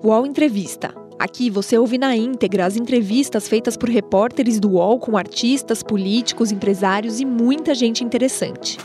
UOL Entrevista. Aqui você ouve na íntegra as entrevistas feitas por repórteres do UOL com artistas, políticos, empresários e muita gente interessante.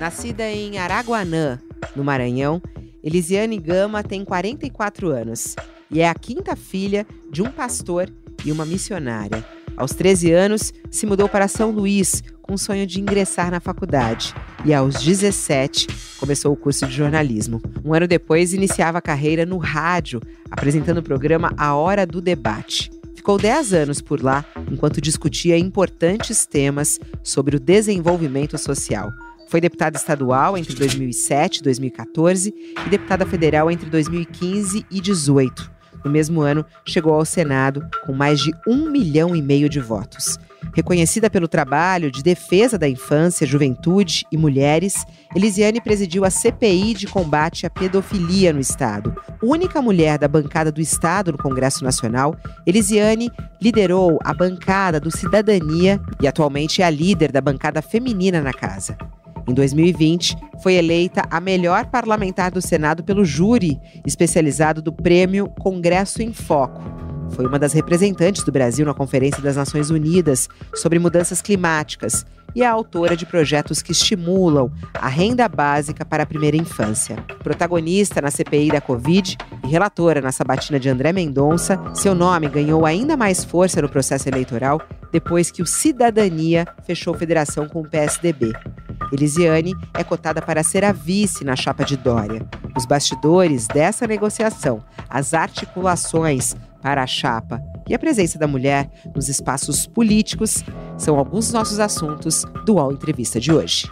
Nascida em Araguanã, no Maranhão, Elisiane Gama tem 44 anos e é a quinta filha de um pastor e uma missionária. Aos 13 anos, se mudou para São Luís com o sonho de ingressar na faculdade. E aos 17, começou o curso de jornalismo. Um ano depois, iniciava a carreira no rádio, apresentando o programa A Hora do Debate. Ficou 10 anos por lá, enquanto discutia importantes temas sobre o desenvolvimento social. Foi deputada estadual entre 2007 e 2014 e deputada federal entre 2015 e 2018. No mesmo ano, chegou ao Senado com mais de um milhão e meio de votos. Reconhecida pelo trabalho de defesa da infância, juventude e mulheres, Elisiane presidiu a CPI de combate à pedofilia no Estado. Única mulher da bancada do Estado no Congresso Nacional, Elisiane liderou a bancada do Cidadania e atualmente é a líder da bancada feminina na casa. Em 2020, foi eleita a melhor parlamentar do Senado pelo júri especializado do Prêmio Congresso em Foco. Foi uma das representantes do Brasil na Conferência das Nações Unidas sobre Mudanças Climáticas e é autora de projetos que estimulam a renda básica para a primeira infância. Protagonista na CPI da Covid e relatora na sabatina de André Mendonça, seu nome ganhou ainda mais força no processo eleitoral depois que o Cidadania fechou federação com o PSDB. Elisiane é cotada para ser a vice na chapa de Dória. Os bastidores dessa negociação, as articulações para a chapa e a presença da mulher nos espaços políticos são alguns dos nossos assuntos do UOL Entrevista de hoje.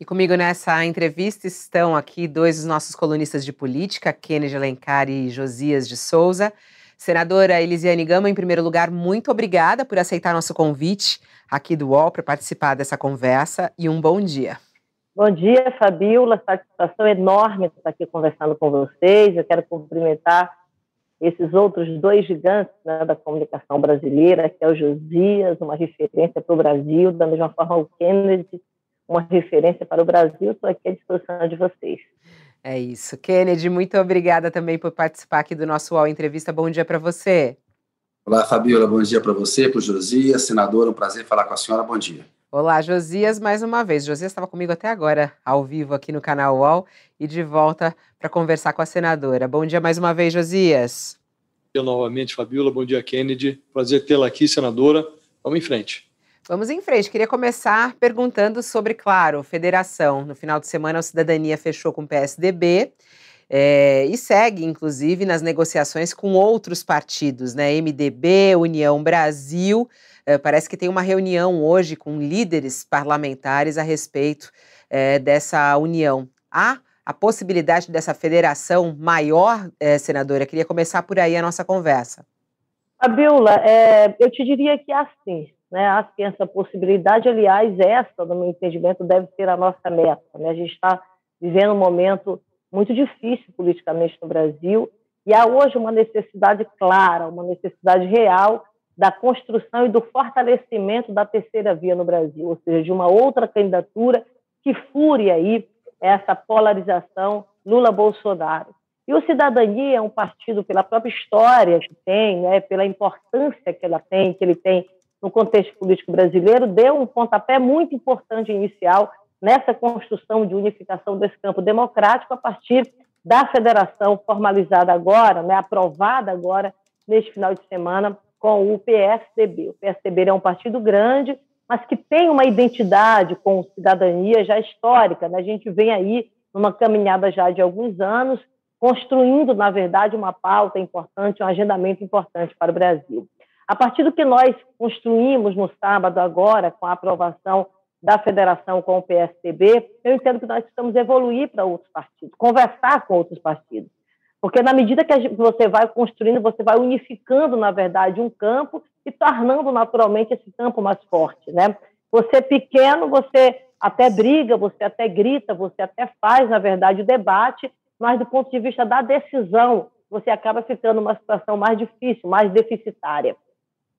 E comigo nessa entrevista estão aqui dois dos nossos colunistas de política, Kennedy Alencar e Josias de Souza. Senadora Elisiane Gama, em primeiro lugar, muito obrigada por aceitar nosso convite aqui do UOL para participar dessa conversa e um bom dia. Bom dia, Fabiola. Satisfação enorme estar aqui conversando com vocês. Eu quero cumprimentar esses outros dois gigantes né, da comunicação brasileira, que é o Josias, uma referência para o Brasil, da mesma forma o Kennedy, uma referência para o Brasil. Estou aqui à disposição de vocês. É isso. Kennedy, muito obrigada também por participar aqui do nosso UOL Entrevista. Bom dia para você. Olá, Fabiola. Bom dia para você, para o Josias. Senadora, um prazer falar com a senhora. Bom dia. Olá, Josias, mais uma vez. Josias estava comigo até agora, ao vivo aqui no canal UOL, e de volta para conversar com a senadora. Bom dia mais uma vez, Josias. Bom dia novamente, Fabiola. Bom dia, Kennedy. Prazer tê-la aqui, senadora. Vamos em frente. Vamos em frente. Queria começar perguntando sobre, claro, federação. No final de semana, a Cidadania fechou com o PSDB é, e segue, inclusive, nas negociações com outros partidos, né? MDB, União Brasil. É, parece que tem uma reunião hoje com líderes parlamentares a respeito é, dessa união. Há a possibilidade dessa federação maior, senadora? Queria começar por aí a nossa conversa. Fabiola, eu te diria que assim né? Acho que essa possibilidade, aliás, essa, no meu entendimento, deve ser a nossa meta. Né? A gente está vivendo um momento muito difícil politicamente no Brasil e há hoje uma necessidade clara, uma necessidade real da construção e do fortalecimento da terceira via no Brasil, ou seja, de uma outra candidatura que fure aí essa polarização Lula-Bolsonaro. E o Cidadania é um partido, pela própria história que tem, né, pela importância que ela tem, que ele tem no contexto político brasileiro, deu um pontapé muito importante inicial nessa construção de unificação desse campo democrático a partir da federação formalizada agora, né, aprovada agora neste final de semana com o PSDB. O PSDB é um partido grande, mas que tem uma identidade com cidadania já histórica. Né? A gente vem aí numa caminhada já de alguns anos, construindo, na verdade, uma pauta importante, um agendamento importante para o Brasil. A partir do que nós construímos no sábado agora, com a aprovação da federação com o PSDB, eu entendo que nós precisamos evoluir para outros partidos, conversar com outros partidos. Porque na medida que você vai construindo, você vai unificando, na verdade, um campo e tornando naturalmente esse campo mais forte. Né? Você é pequeno, você até briga, você até grita, você até faz, na verdade, o debate, mas do ponto de vista da decisão, você acaba ficando numa situação mais difícil, mais deficitária.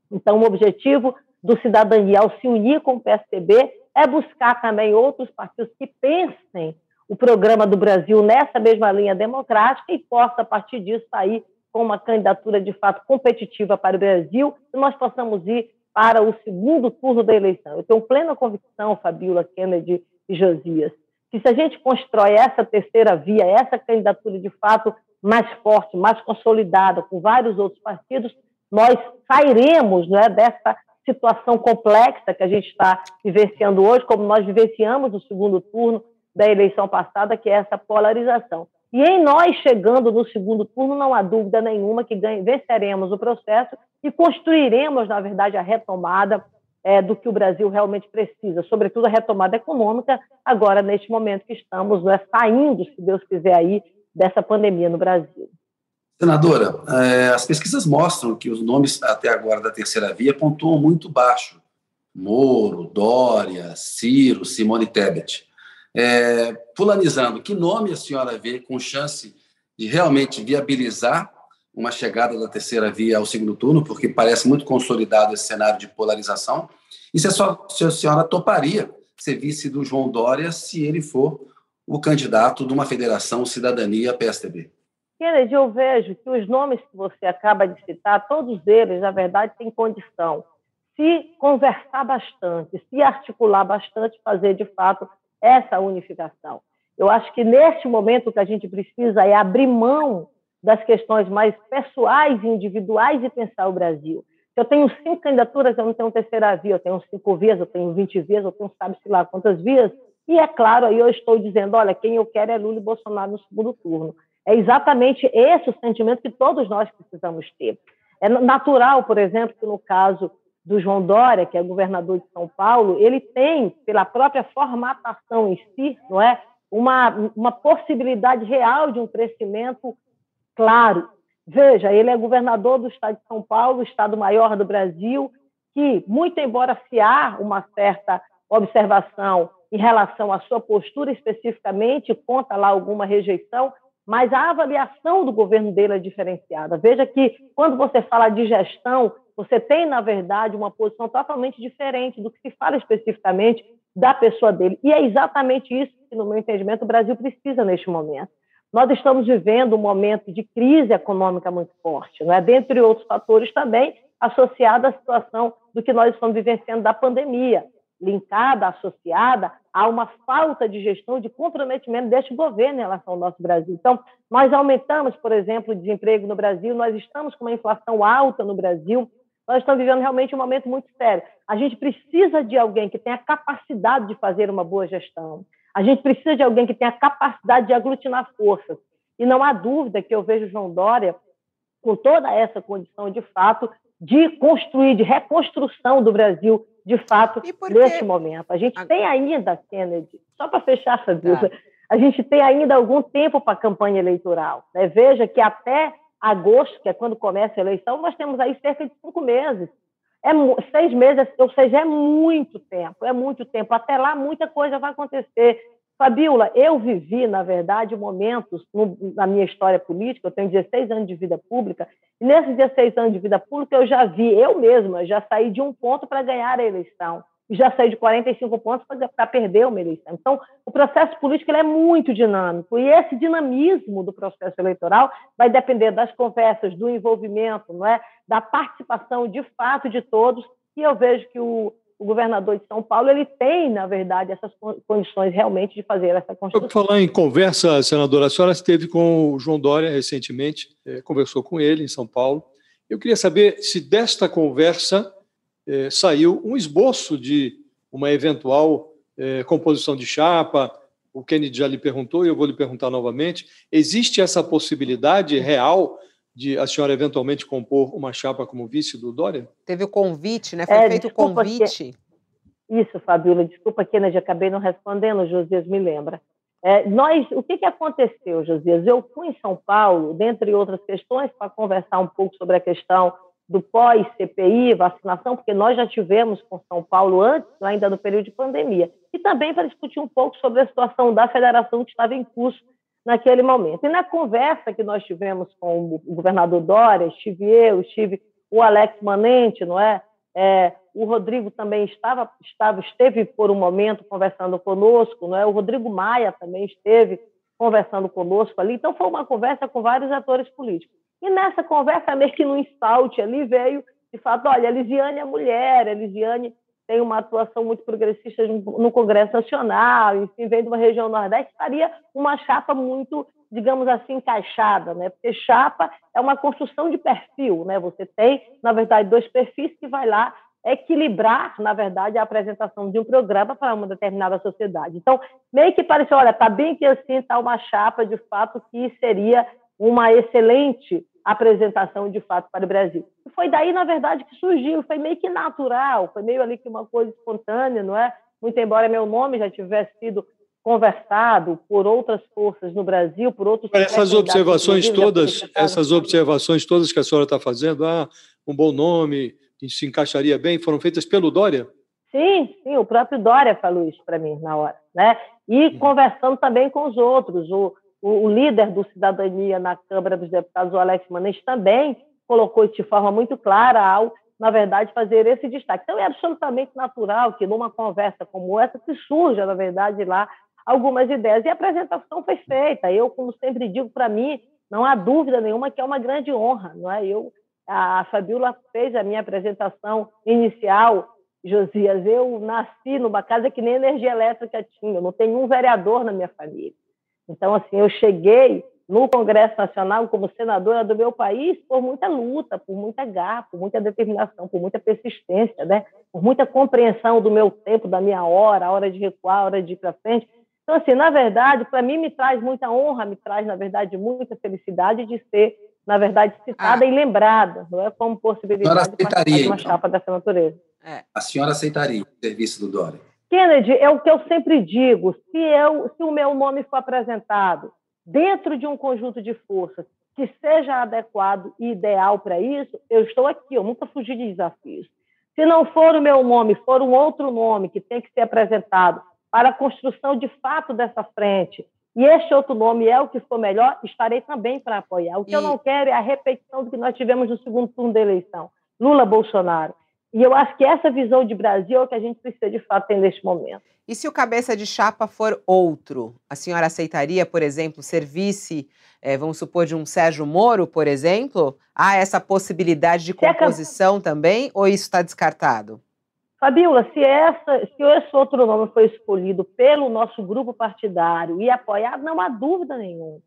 Então, o objetivo do Cidadania, ao se unir com o PSDB, é buscar também outros partidos que pensem o programa do Brasil nessa mesma linha democrática e possa, a partir disso, sair com uma candidatura de fato competitiva para o Brasil e nós possamos ir para o segundo turno da eleição. Eu tenho plena convicção, Fabiola, Kennedy e Josias, que se a gente constrói essa terceira via, essa candidatura de fato mais forte, mais consolidada, com vários outros partidos, nós sairemos né, dessa situação complexa que a gente está vivenciando hoje, como nós vivenciamos no segundo turno da eleição passada, que é essa polarização. E em nós chegando no segundo turno, não há dúvida nenhuma que venceremos o processo e construiremos, na verdade, a retomada é, do que o Brasil realmente precisa, sobretudo a retomada econômica, agora neste momento que estamos né, saindo, se Deus quiser, aí dessa pandemia no Brasil. Senadora, é, as pesquisas mostram que os nomes até agora da terceira via pontuam muito baixo. Moro, Dória, Ciro, Simone Tebet. Fulanizando, que nome a senhora vê com chance de realmente viabilizar uma chegada da terceira via ao segundo turno, porque parece muito consolidado esse cenário de polarização? E se a, sua, se a senhora toparia ser vice do João Dória se ele for o candidato de uma federação Cidadania PSDB? Kennedy, eu vejo que os nomes que você acaba de citar, todos eles, na verdade, têm condição. Se conversar bastante, se articular bastante, fazer de fato essa unificação. Eu acho que neste momento o que a gente precisa é abrir mão das questões mais pessoais e individuais e pensar o Brasil. Se eu tenho cinco candidaturas, eu não tenho terceira via, eu tenho cinco vias, eu tenho vinte vias, eu tenho sabe-se lá quantas vias, e é claro, aí eu estou dizendo, olha, quem eu quero é Lula e Bolsonaro no segundo turno. É exatamente esse o sentimento que todos nós precisamos ter. É natural, por exemplo, que no caso do João Dória, que é governador de São Paulo, ele tem, pela própria formatação em si, não é, uma, uma possibilidade real de um crescimento claro. Veja, ele é governador do estado de São Paulo, estado maior do Brasil, que, muito embora se há uma certa observação em relação à sua postura especificamente, conta lá alguma rejeição, mas a avaliação do governo dele é diferenciada. Veja que, quando você fala de gestão, você tem, na verdade, uma posição totalmente diferente do que se fala especificamente da pessoa dele. E é exatamente isso que, no meu entendimento, o Brasil precisa neste momento. Nós estamos vivendo um momento de crise econômica muito forte, não é? dentre outros fatores também associado à situação do que nós estamos vivenciando da pandemia, linkada, associada a uma falta de gestão, de comprometimento deste governo em relação ao nosso Brasil. Então, nós aumentamos, por exemplo, o desemprego no Brasil, nós estamos com uma inflação alta no Brasil, nós estamos vivendo realmente um momento muito sério. A gente precisa de alguém que tenha capacidade de fazer uma boa gestão. A gente precisa de alguém que tenha capacidade de aglutinar forças. E não há dúvida que eu vejo João Dória com toda essa condição, de fato, de construir, de reconstrução do Brasil, de fato, neste momento. A gente tem ainda, Kennedy, só para fechar essa dúvida, tá. a gente tem ainda algum tempo para a campanha eleitoral. Né? Veja que até agosto, que é quando começa a eleição, nós temos aí cerca de cinco meses. É seis meses, ou seja, é muito tempo, é muito tempo. Até lá, muita coisa vai acontecer. Fabiola, eu vivi, na verdade, momentos no, na minha história política, eu tenho 16 anos de vida pública, e nesses 16 anos de vida pública eu já vi, eu mesma, já saí de um ponto para ganhar a eleição já saiu de 45 pontos para perder uma eleição. Então, o processo político é muito dinâmico e esse dinamismo do processo eleitoral vai depender das conversas, do envolvimento, não é, da participação de fato de todos. E eu vejo que o, o governador de São Paulo ele tem, na verdade, essas condições realmente de fazer essa construção. Vou falar em conversa, senadora, a senhora esteve com o João Dória recentemente, é, conversou com ele em São Paulo. Eu queria saber se desta conversa é, saiu um esboço de uma eventual é, composição de chapa. O Kennedy já lhe perguntou e eu vou lhe perguntar novamente. Existe essa possibilidade real de a senhora eventualmente compor uma chapa como vice do Dória? Teve o convite, né? Foi é, feito o convite. Que... Isso, Fabíola, desculpa, Kennedy, acabei não respondendo, Josias me lembra. É, nós, o que, que aconteceu, Josias? Eu fui em São Paulo, dentre outras questões, para conversar um pouco sobre a questão do pós-CPI, vacinação, porque nós já tivemos com São Paulo antes, ainda no período de pandemia, e também para discutir um pouco sobre a situação da federação que estava em curso naquele momento. E na conversa que nós tivemos com o governador Dória, estive eu, estive o Alex Manente, não é? É, o Rodrigo também estava, estava, esteve por um momento conversando conosco, não é? O Rodrigo Maia também esteve conversando conosco ali. Então foi uma conversa com vários atores políticos. E nessa conversa, meio que no instalte ali veio, de fato, olha, a Lisiane é mulher, a Lisiane tem uma atuação muito progressista no Congresso Nacional, enfim, vem de uma região nordeste, estaria uma chapa muito, digamos assim, encaixada, né? Porque chapa é uma construção de perfil, né? Você tem, na verdade, dois perfis que vai lá equilibrar, na verdade, a apresentação de um programa para uma determinada sociedade. Então, meio que pareceu, olha, está bem que assim está uma chapa, de fato, que seria uma excelente apresentação de fato para o Brasil. E foi daí, na verdade, que surgiu, foi meio que natural, foi meio ali que uma coisa espontânea, não é? Muito embora meu nome já tivesse sido conversado por outras forças no Brasil, por outros essas observações todas, essas observações todas que a senhora está fazendo, ah, um bom nome, se encaixaria bem, foram feitas pelo Dória? Sim, sim, o próprio Dória falou isso para mim na hora, né? E hum. conversando também com os outros, o o, o líder do Cidadania na Câmara dos Deputados, o Alex Manes, também colocou de forma muito clara ao, na verdade, fazer esse destaque. Então, é absolutamente natural que numa conversa como essa se surja, na verdade, lá algumas ideias. E a apresentação foi feita. Eu, como sempre digo, para mim, não há dúvida nenhuma que é uma grande honra. Não é? Eu, a Fabiola fez a minha apresentação inicial, Josias. Eu nasci numa casa que nem energia elétrica tinha, eu não tenho um vereador na minha família. Então, assim, eu cheguei no Congresso Nacional como senadora do meu país por muita luta, por muita garra, por muita determinação, por muita persistência, né? por muita compreensão do meu tempo, da minha hora, a hora de recuar, a hora de ir para frente. Então, assim, na verdade, para mim me traz muita honra, me traz, na verdade, muita felicidade de ser, na verdade, citada ah. e lembrada, não é como possibilidade de uma então. chapa dessa natureza. É. A senhora aceitaria o serviço do Dória? Kennedy, é o que eu sempre digo: se, eu, se o meu nome for apresentado dentro de um conjunto de forças que seja adequado e ideal para isso, eu estou aqui, eu nunca fugi de desafios. Se não for o meu nome, for um outro nome que tem que ser apresentado para a construção de fato dessa frente, e este outro nome é o que for melhor, estarei também para apoiar. O que e... eu não quero é a repetição do que nós tivemos no segundo turno da eleição. Lula-Bolsonaro. E eu acho que essa visão de Brasil é o que a gente precisa de fato ter neste momento. E se o cabeça de chapa for outro? A senhora aceitaria, por exemplo, ser vice, é, vamos supor, de um Sérgio Moro, por exemplo? Há essa possibilidade de composição também, ou isso está descartado? Fabiola, se, essa, se esse outro nome foi escolhido pelo nosso grupo partidário e apoiado, não há dúvida nenhuma.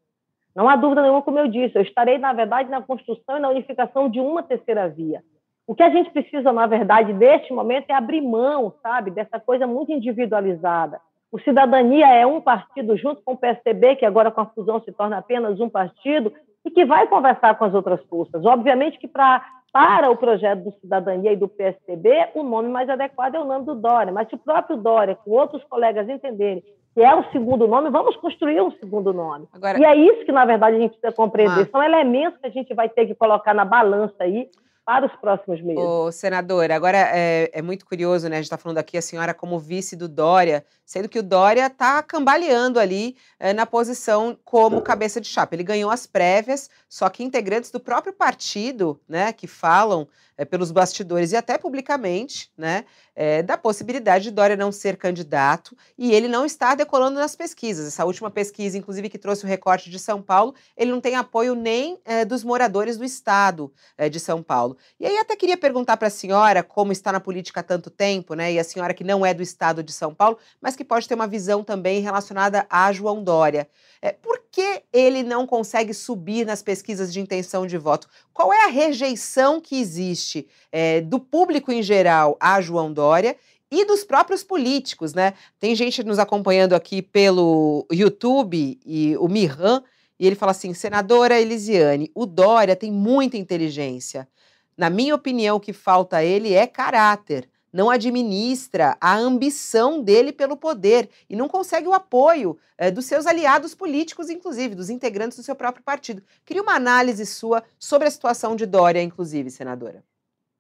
Não há dúvida nenhuma, como eu disse, eu estarei, na verdade, na construção e na unificação de uma terceira via. O que a gente precisa, na verdade, neste momento é abrir mão, sabe, dessa coisa muito individualizada. O Cidadania é um partido junto com o PSDB, que agora com a fusão se torna apenas um partido, e que vai conversar com as outras forças. Obviamente que pra, para o projeto do Cidadania e do PSDB, o nome mais adequado é o nome do Dória, mas se o próprio Dória, com outros colegas entenderem que é o segundo nome, vamos construir um segundo nome. Agora, e é isso que, na verdade, a gente precisa compreender. Ah. São elementos que a gente vai ter que colocar na balança aí para os próximos meses. Ô, senadora, agora é, é, muito curioso, né? A gente está falando aqui a senhora como vice do Dória, sendo que o Dória está cambaleando ali é, na posição como cabeça de chapa. Ele ganhou as prévias, só que integrantes do próprio partido, né, que falam é, pelos bastidores e até publicamente, né, é, da possibilidade de Dória não ser candidato e ele não está decolando nas pesquisas. Essa última pesquisa, inclusive, que trouxe o recorte de São Paulo, ele não tem apoio nem é, dos moradores do estado é, de São Paulo. E aí até queria perguntar para a senhora, como está na política há tanto tempo, né, e a senhora que não é do estado de São Paulo, mas que pode ter uma visão também relacionada a João Dória. É, por que ele não consegue subir nas pesquisas de intenção de voto? Qual é a rejeição que existe é, do público em geral a João Dória e dos próprios políticos, né? Tem gente nos acompanhando aqui pelo YouTube e o Mirran, e ele fala assim: senadora Elisiane, o Dória tem muita inteligência. Na minha opinião, o que falta a ele é caráter não administra a ambição dele pelo poder e não consegue o apoio é, dos seus aliados políticos, inclusive, dos integrantes do seu próprio partido. Queria uma análise sua sobre a situação de Dória, inclusive, senadora.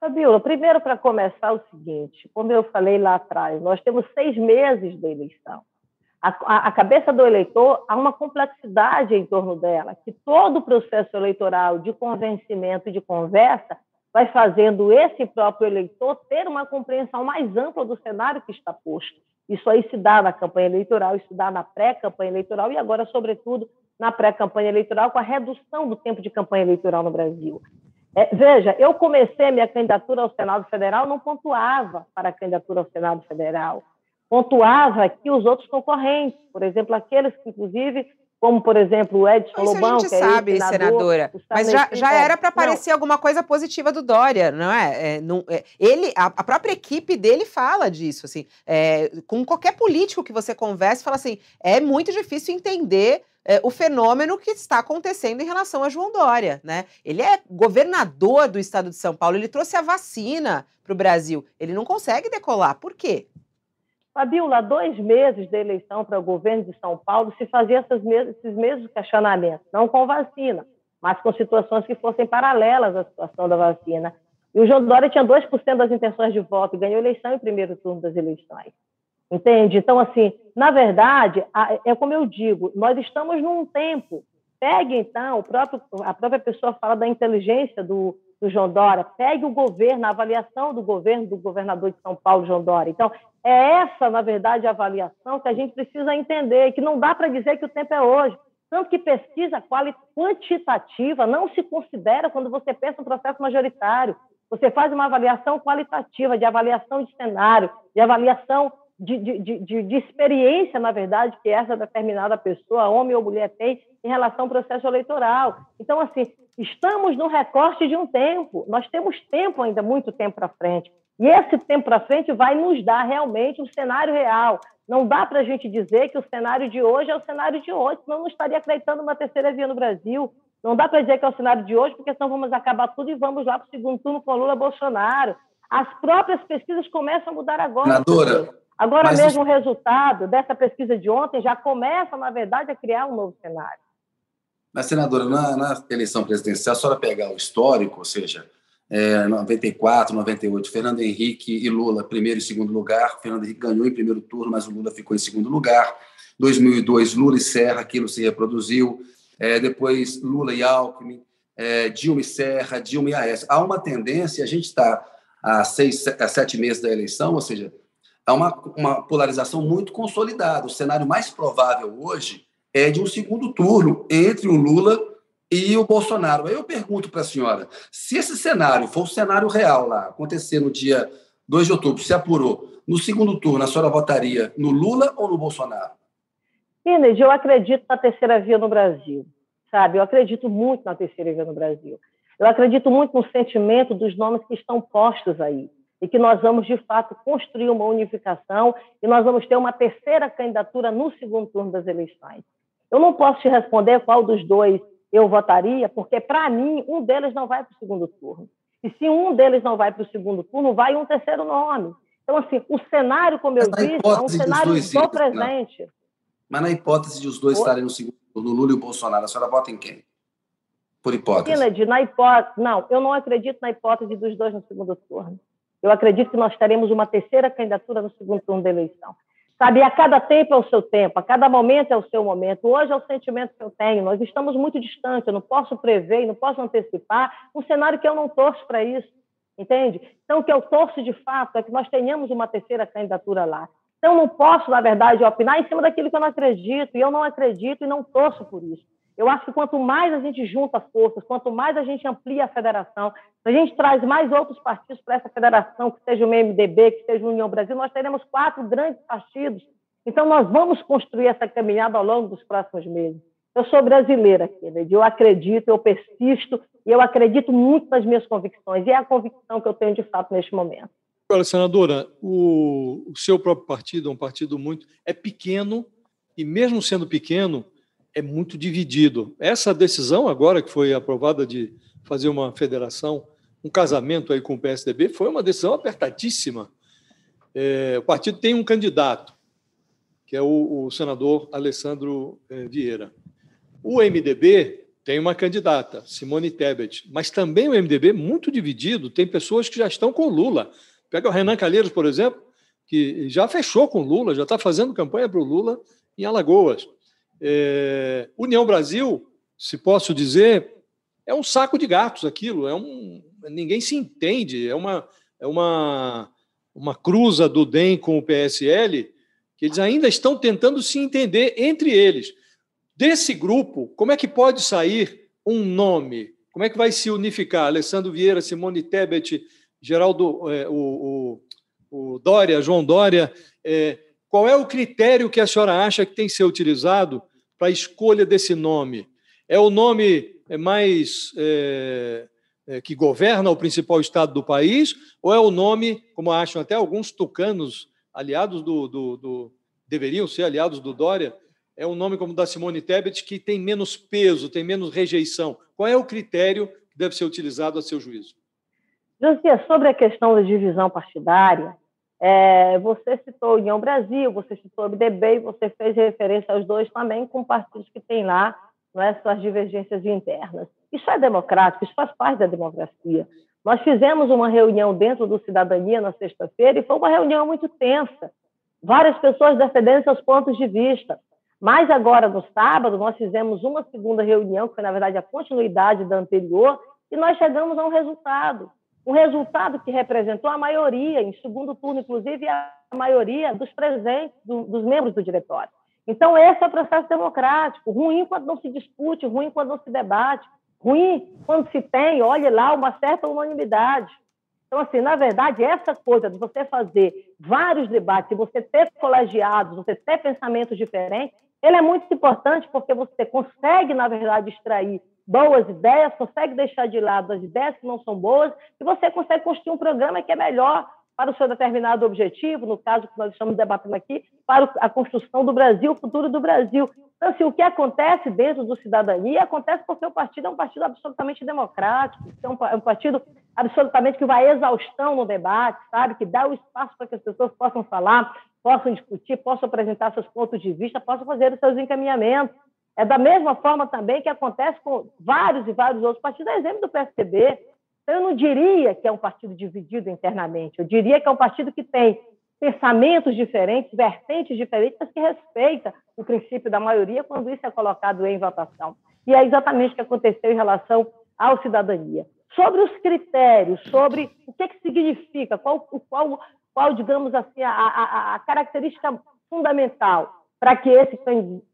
Fabiola, primeiro para começar o seguinte, como eu falei lá atrás, nós temos seis meses da eleição. A, a, a, cabeça do eleitor há uma complexidade em torno dela, que todo o processo eleitoral de convencimento e de conversa vai fazendo esse próprio eleitor ter uma compreensão mais ampla do cenário que está posto. Isso aí se dá na campanha eleitoral, isso dá na pré-campanha eleitoral e agora, sobretudo, na pré-campanha eleitoral, com a redução do tempo de campanha eleitoral no Brasil. É, veja, eu comecei minha candidatura ao Senado Federal, não pontuava para a candidatura ao Senado Federal. Pontuava aqui os outros concorrentes, por exemplo, aqueles que, inclusive, como, por exemplo, o Edson Isso Lobão, a gente que é sabe, senadora. Mas já, já era para Não, aparecer alguma coisa positiva do Dória, não é? É, não- é, ele, a, a própria equipe dele fala disso, assim. é, com qualquer político que você converse, fala assim, é muito difícil entender é, o fenômeno que está acontecendo em relação a João Dória, né? Ele é governador do estado de São Paulo, ele trouxe a vacina para o Brasil. Ele não consegue decolar. Por quê? Fabiola, dois meses da eleição para o governo de São Paulo se fazia mes- esses mesmos questionamentos, não com vacina, mas com situações que fossem paralelas à situação da vacina. E o João Dória tinha 2% das intenções de voto e ganhou eleição em primeiro turno das eleições. Entende? Então, assim, na verdade, é como eu digo, nós estamos num tempo. Pegue, então, próprio, a própria pessoa fala da inteligência do, do João Dória, pegue o governo, a avaliação do governo do governador de São Paulo, João Dória. Então, é essa, na verdade, a avaliação que a gente precisa entender, que não dá para dizer que o tempo é hoje. Tanto que pesquisa quantitativa não se considera quando você pensa no processo majoritário. Você faz uma avaliação qualitativa, de avaliação de cenário, de avaliação de, de, de, de- experiência, na verdade, que essa determinada pessoa, homem ou mulher, tem em relação ao processo eleitoral. Então, assim, estamos no recorte de um tempo. Nós temos tempo ainda, muito tempo para frente. E esse tempo para frente vai nos dar realmente um cenário real. Não dá para a gente dizer que o cenário de hoje é o cenário de hoje, senão não estaria acreditando uma terceira via no Brasil. Não dá para dizer que é o cenário de hoje, porque senão vamos acabar tudo e vamos lá para o segundo turno com Lula Bolsonaro. As próprias pesquisas começam a mudar agora. Senadora, Agora mas mesmo o resultado dessa pesquisa de ontem já começa, na verdade, a criar um novo cenário. Mas, senadora, na, na eleição presidencial, a senhora pegar o histórico, ou seja, é, 94, 98, Fernando Henrique e Lula, primeiro e segundo lugar. Fernando Henrique ganhou em primeiro turno, mas o Lula ficou em segundo lugar. 2002, Lula e Serra, aquilo se reproduziu. É, depois, Lula e Alckmin, é, Dilma e Serra, Dilma e Aécio. Há uma tendência, a gente está há seis, a sete meses da eleição, ou seja, há uma, uma polarização muito consolidada. O cenário mais provável hoje é de um segundo turno entre o Lula e o Bolsonaro. Aí eu pergunto para a senhora, se esse cenário for o cenário real lá, acontecer no dia 2 de outubro, se apurou, no segundo turno a senhora votaria no Lula ou no Bolsonaro? Kennedy, eu acredito na terceira via no Brasil, sabe? Eu acredito muito na terceira via no Brasil. Eu acredito muito no sentimento dos nomes que estão postos aí e que nós vamos, de fato, construir uma unificação e nós vamos ter uma terceira candidatura no segundo turno das eleições. Eu não posso te responder qual dos dois eu votaria, porque, para mim, um deles não vai para o segundo turno. E se um deles não vai para o segundo turno, vai um terceiro nome. Então, assim, o cenário, como eu disse, é um cenário itens, presente. Mas na hipótese de os dois Oi? estarem no segundo turno, o Lula e o Bolsonaro, a senhora vota em quem? Por hipótese. Kennedy, na hipótese, não, eu não acredito na hipótese dos dois no segundo turno. Eu acredito que nós teremos uma terceira candidatura no segundo turno da eleição. Sabe, a cada tempo é o seu tempo, a cada momento é o seu momento. Hoje é o sentimento que eu tenho. Nós estamos muito distantes, eu não posso prever, não posso antecipar um cenário que eu não torço para isso, entende? Então, o que eu torço de fato é que nós tenhamos uma terceira candidatura lá. Então, não posso, na verdade, opinar em cima daquilo que eu não acredito, e eu não acredito e não torço por isso. Eu acho que quanto mais a gente junta forças, quanto mais a gente amplia a federação, se a gente traz mais outros partidos para essa federação, que seja o MDB, que seja o União Brasil, nós teremos quatro grandes partidos. Então, nós vamos construir essa caminhada ao longo dos próximos meses. Eu sou brasileira, Kennedy, eu acredito, eu persisto, e eu acredito muito nas minhas convicções, e é a convicção que eu tenho de fato neste momento. Agora, senadora, o, o seu próprio partido é um partido muito. é pequeno, e mesmo sendo pequeno, é muito dividido. Essa decisão, agora que foi aprovada de fazer uma federação, um casamento aí com o PSDB, foi uma decisão apertadíssima. É, o partido tem um candidato, que é o, o senador Alessandro eh, Vieira. O MDB tem uma candidata, Simone Tebet, mas também o MDB é muito dividido, tem pessoas que já estão com Lula. Pega o Renan Calheiros, por exemplo, que já fechou com Lula, já está fazendo campanha para o Lula em Alagoas. É, União Brasil, se posso dizer, é um saco de gatos aquilo, é um ninguém se entende, é uma é uma uma cruza do DEM com o PSL que eles ainda estão tentando se entender entre eles. Desse grupo, como é que pode sair um nome? Como é que vai se unificar? Alessandro Vieira, Simone Tebet, Geraldo, é, o, o, o, Dória, João Dória. É, qual é o critério que a senhora acha que tem que ser utilizado para a escolha desse nome? É o nome mais é, é, que governa o principal estado do país, ou é o nome, como acham até alguns tucanos aliados do, do, do, deveriam ser aliados do Dória, é um nome como o da Simone Tebet que tem menos peso, tem menos rejeição. Qual é o critério que deve ser utilizado a seu juízo? José, sobre a questão da divisão partidária, é, você citou União Brasil, você citou o MDB você fez referência aos dois também com partidos que têm lá não é, suas divergências internas. Isso é democrático, isso faz parte da democracia. Nós fizemos uma reunião dentro do Cidadania na sexta-feira e foi uma reunião muito tensa. Várias pessoas defendendo seus pontos de vista. Mas agora, no sábado, nós fizemos uma segunda reunião, que foi, na verdade, a continuidade da anterior, e nós chegamos a um resultado. Um resultado que representou a maioria, em segundo turno, inclusive, a maioria dos presentes, do, dos membros do diretório. Então, esse é o processo democrático. Ruim quando não se discute, ruim quando não se debate ruim quando se tem, olhe lá, uma certa unanimidade. Então, assim, na verdade, essa coisa de você fazer vários debates, você ter colegiados, você ter pensamentos diferentes, ele é muito importante porque você consegue, na verdade, extrair boas ideias, consegue deixar de lado as ideias que não são boas, e você consegue construir um programa que é melhor para o seu determinado objetivo, no caso que nós estamos debatendo aqui, para a construção do Brasil, o futuro do Brasil. Então, assim, o que acontece dentro do Cidadania acontece porque o partido é um partido absolutamente democrático, é um, é um partido absolutamente que vai exaustão no debate, sabe? Que dá o espaço para que as pessoas possam falar, possam discutir, possam apresentar seus pontos de vista, possam fazer os seus encaminhamentos. É da mesma forma também que acontece com vários e vários outros partidos, exemplo do PSDB. Então, eu não diria que é um partido dividido internamente, eu diria que é um partido que tem pensamentos diferentes, vertentes diferentes, mas que respeita o princípio da maioria quando isso é colocado em votação. E é exatamente o que aconteceu em relação à cidadania. Sobre os critérios, sobre o que, que significa, qual, qual, qual digamos assim, a, a, a característica fundamental para que esse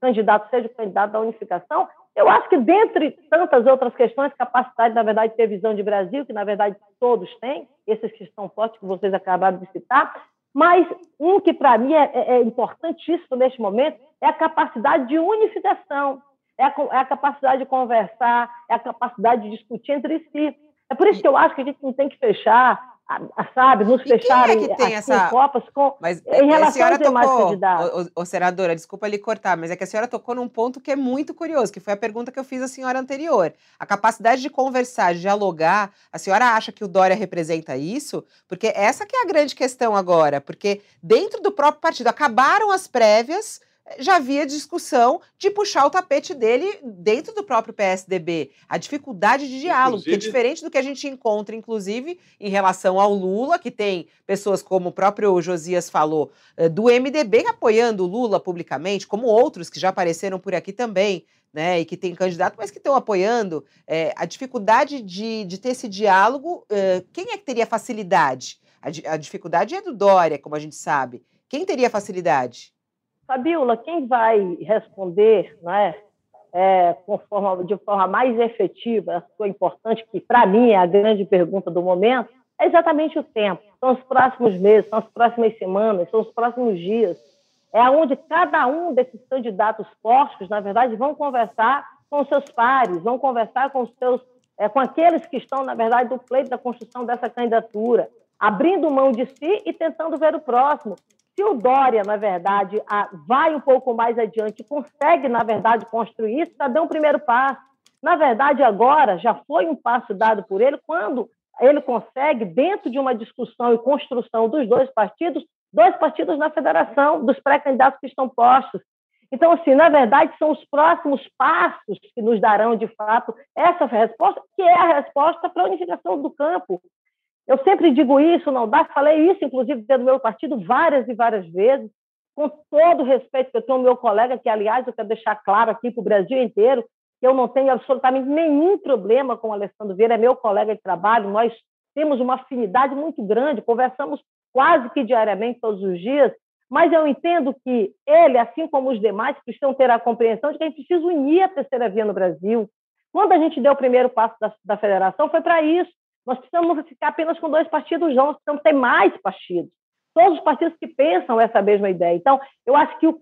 candidato seja o candidato da unificação, eu acho que, dentre tantas outras questões, capacidade, na verdade, de ter visão de Brasil, que, na verdade, todos têm, esses que estão fortes, que vocês acabaram de citar, mas um que, para mim, é, é, é, importantíssimo neste momento é a capacidade de unificação, é a, é a, capacidade de conversar, é a capacidade de discutir entre si. É por isso que eu acho que a gente não tem que fechar sabe, nos fecharem é que tem essa... copas com, mas, em relação aos demais tocou. Ô, ô, senadora, desculpa lhe cortar, mas é que a senhora tocou num ponto que é muito curioso, que foi a pergunta que eu fiz à senhora anterior. A capacidade de conversar, de dialogar, a senhora acha que o Dória representa isso? Porque essa que é a grande questão agora, porque dentro do próprio partido acabaram as prévias, já havia discussão de puxar o tapete dele dentro do próprio PSDB. A dificuldade de diálogo, inclusive... que é diferente do que a gente encontra, inclusive, em relação ao Lula, que tem pessoas como o próprio Josias falou, eh, do MDB apoiando o Lula publicamente, como outros que já apareceram por aqui também. Né, e que tem candidato, mas que estão apoiando, é, a dificuldade de, de ter esse diálogo, é, quem é que teria facilidade? A, a dificuldade é do Dória, como a gente sabe. Quem teria facilidade? Fabiola, quem vai responder né, é, forma, de forma mais efetiva, a sua importante, que para mim é a grande pergunta do momento, é exatamente o tempo. São os próximos meses, são as próximas semanas, são os próximos dias. É onde cada um desses candidatos postos, na verdade, vão conversar com seus pares, vão conversar com os seus, é, com aqueles que estão, na verdade, do pleito da construção dessa candidatura, abrindo mão de si e tentando ver o próximo. Se o Dória, na verdade, vai um pouco mais adiante, consegue, na verdade, construir isso, já deu um primeiro passo. Na verdade, agora já foi um passo dado por ele quando ele consegue, dentro de uma discussão e construção dos dois partidos, dois partidos na federação, dos pré-candidatos que estão postos. Então, assim, na verdade, são os próximos passos que nos darão, de fato, essa resposta, que é a resposta para a unificação do campo. Eu sempre digo isso, não dá, falei isso, inclusive, dentro do meu partido várias e várias vezes, com todo o respeito que eu tenho ao meu colega, que, aliás, eu quero deixar claro aqui para o Brasil inteiro, que eu não tenho absolutamente nenhum problema com o Alessandro Vieira, é meu colega de trabalho, nós temos uma afinidade muito grande, conversamos quase que diariamente, todos os dias, mas eu entendo que ele, assim como os demais, precisam ter a compreensão de que a gente precisa unir a terceira via no Brasil. Quando a gente deu o primeiro passo da, da federação, foi para isso. Nós precisamos ficar apenas com dois partidos, não, nós precisamos ter mais partidos. Todos os partidos que pensam essa mesma ideia. Então, eu acho que os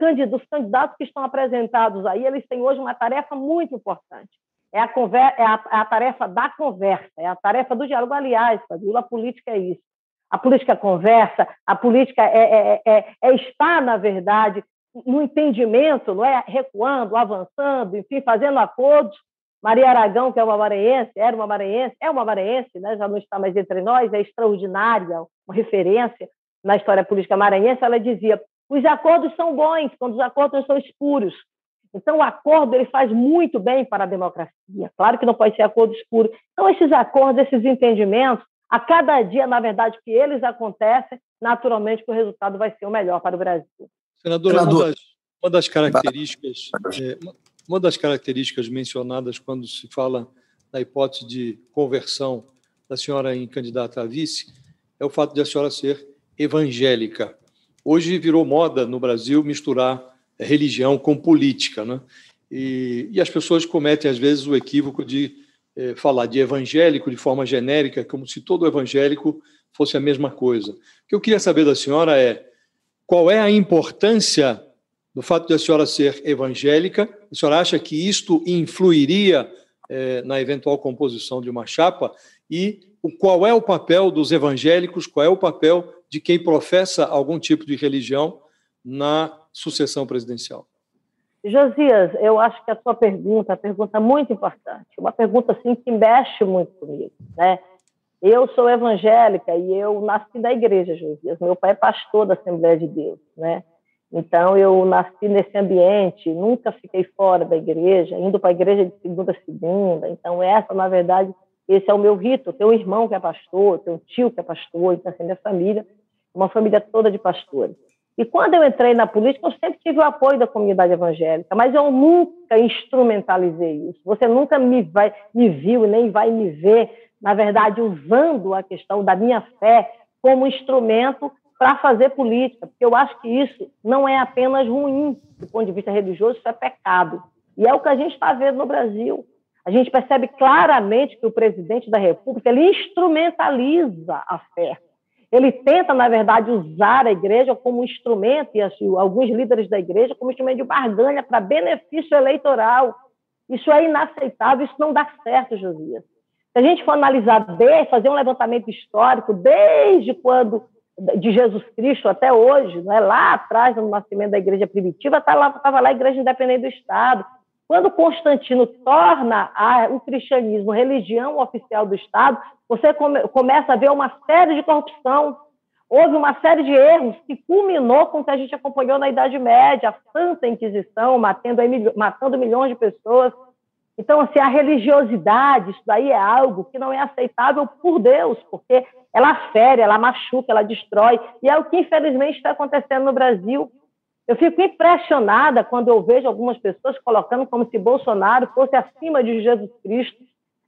candidatos que estão apresentados aí, eles têm hoje uma tarefa muito importante. É a, é a, é a tarefa da conversa, é a tarefa do diálogo. Aliás, a política é isso. A política é conversa, a política é, é, é, é estar, na verdade, no entendimento, não é recuando, avançando, enfim, fazendo acordos. Maria Aragão, que é uma maranhense, era uma maranhense, é uma maranhense, né, já não está mais entre nós, é extraordinária, uma referência na história política maranhense, ela dizia: os acordos são bons quando os acordos são espúrios. Então, o acordo ele faz muito bem para a democracia. Claro que não pode ser acordo escuro. Então, esses acordos, esses entendimentos, a cada dia, na verdade, que eles acontecem, naturalmente que o resultado vai ser o melhor para o Brasil. Senadora, Senador. Uma, das, uma das características, é, uma das características mencionadas quando se fala na hipótese de conversão da senhora em candidata a vice é o fato de a senhora ser evangélica. Hoje virou moda no Brasil misturar religião com política, né? E, e as pessoas cometem às vezes o equívoco de é, falar de evangélico de forma genérica, como se todo evangélico fosse a mesma coisa. O que eu queria saber da senhora é qual é a importância do fato de a senhora ser evangélica? A senhora acha que isto influiria é, na eventual composição de uma chapa? E qual é o papel dos evangélicos, qual é o papel de quem professa algum tipo de religião na sucessão presidencial? Josias, eu acho que a sua pergunta uma pergunta muito importante, uma pergunta assim que mexe muito comigo, né? Eu sou evangélica e eu nasci da igreja, Josias. Meu pai é pastor da Assembleia de Deus, né? Então eu nasci nesse ambiente, nunca fiquei fora da igreja, indo para a igreja de segunda a segunda. Então essa, na verdade, esse é o meu rito. Eu tenho um irmão que é pastor, tenho um tio que é pastor, então assim, minha família, uma família toda de pastores. E quando eu entrei na política, eu sempre tive o apoio da comunidade evangélica, mas eu nunca instrumentalizei isso. Você nunca me, vai, me viu nem vai me ver, na verdade, usando a questão da minha fé como instrumento para fazer política, porque eu acho que isso não é apenas ruim do ponto de vista religioso, isso é pecado. E é o que a gente está vendo no Brasil. A gente percebe claramente que o presidente da República ele instrumentaliza a fé ele tenta, na verdade, usar a igreja como instrumento, e assim, alguns líderes da igreja, como instrumento de barganha para benefício eleitoral. Isso é inaceitável, isso não dá certo, Josias. Se a gente for analisar, fazer um levantamento histórico, desde quando, de Jesus Cristo até hoje, não é? lá atrás, no nascimento da igreja primitiva, estava lá, tava lá a igreja independente do Estado. Quando Constantino torna a, o cristianismo religião oficial do Estado, você come, começa a ver uma série de corrupção. Houve uma série de erros que culminou com o que a gente acompanhou na Idade Média, a Santa Inquisição, matando, matando milhões de pessoas. Então, assim, a religiosidade, isso daí é algo que não é aceitável por Deus, porque ela fere, ela machuca, ela destrói. E é o que, infelizmente, está acontecendo no Brasil. Eu fico impressionada quando eu vejo algumas pessoas colocando como se Bolsonaro fosse acima de Jesus Cristo.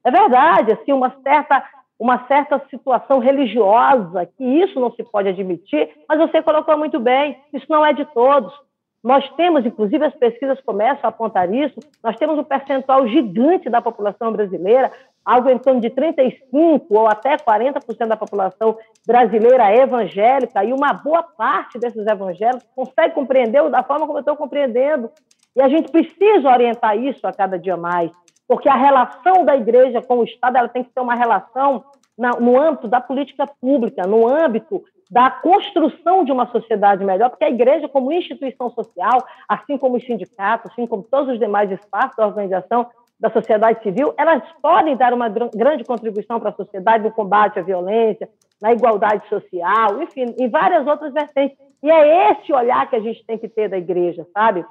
É verdade, assim, uma certa uma certa situação religiosa, que isso não se pode admitir, mas você colocou muito bem, isso não é de todos. Nós temos, inclusive as pesquisas começam a apontar isso, nós temos um percentual gigante da população brasileira, algo em torno de 35% ou até 40% da população brasileira é evangélica, e uma boa parte desses evangélicos consegue compreender da forma como eu estou compreendendo. E a gente precisa orientar isso a cada dia mais porque a relação da igreja com o Estado ela tem que ser uma relação no âmbito da política pública, no âmbito da construção de uma sociedade melhor, porque a igreja, como instituição social, assim como os sindicatos, assim como todos os demais espaços da organização da sociedade civil, elas podem dar uma grande contribuição para a sociedade no combate à violência, na igualdade social, enfim, em várias outras vertentes. E é esse olhar que a gente tem que ter da igreja, sabe?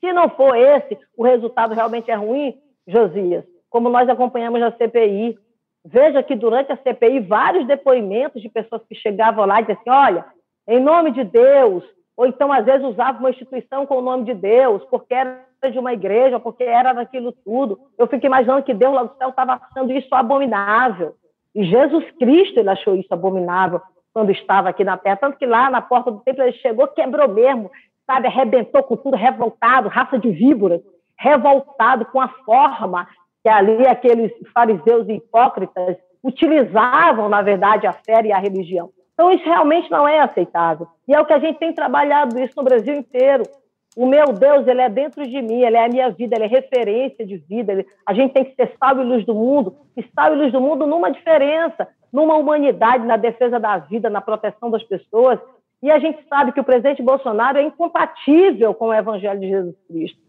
Se não for esse, o resultado realmente é ruim, Josias, como nós acompanhamos na CPI. Veja que durante a CPI, vários depoimentos de pessoas que chegavam lá e diziam assim: olha, em nome de Deus, ou então às vezes usavam uma instituição com o nome de Deus, porque era de uma igreja, porque era daquilo tudo. Eu fico imaginando que Deus lá do céu estava achando isso abominável. E Jesus Cristo ele achou isso abominável quando estava aqui na terra. Tanto que lá na porta do templo ele chegou, quebrou mesmo, sabe? Arrebentou com tudo, revoltado, raça de víboras, revoltado com a forma que ali aqueles fariseus hipócritas utilizavam, na verdade, a fé e a religião. Então, isso realmente não é aceitável. E é o que a gente tem trabalhado isso no Brasil inteiro. O meu Deus, ele é dentro de mim, ele é a minha vida, ele é referência de vida. Ele... a gente tem que ser sal e luz do mundo, e sal e luz do mundo numa diferença, numa humanidade, na defesa da vida, na proteção das pessoas. E a gente sabe que o presidente Bolsonaro é incompatível com o evangelho de Jesus Cristo,